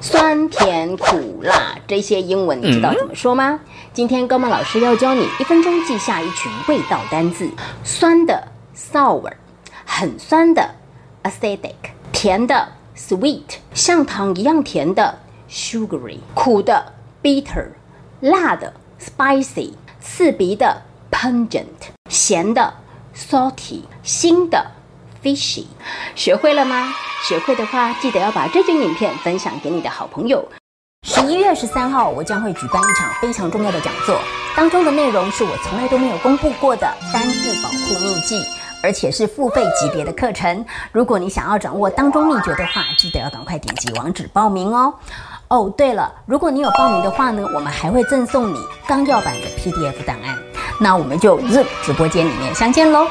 酸甜苦辣这些英文你知道怎么说吗？今天高曼老师要教你一分钟记下一群味道单字：酸的 sour，很酸的 acidic，甜的 sweet，像糖一样甜的 sugary，苦的 bitter，辣的 spicy，刺鼻的 pungent，咸的 salty，腥的 fish，。学会了吗？学会的话，记得要把这支影片分享给你的好朋友。十一月十三号，我将会举办一场非常重要的讲座，当中的内容是我从来都没有公布过的单字保护秘籍，而且是付费级别的课程。如果你想要掌握当中秘诀的话，记得要赶快点击网址报名哦。哦，对了，如果你有报名的话呢，我们还会赠送你纲要版的 PDF 档案。那我们就 Zoom 直播间里面相见喽。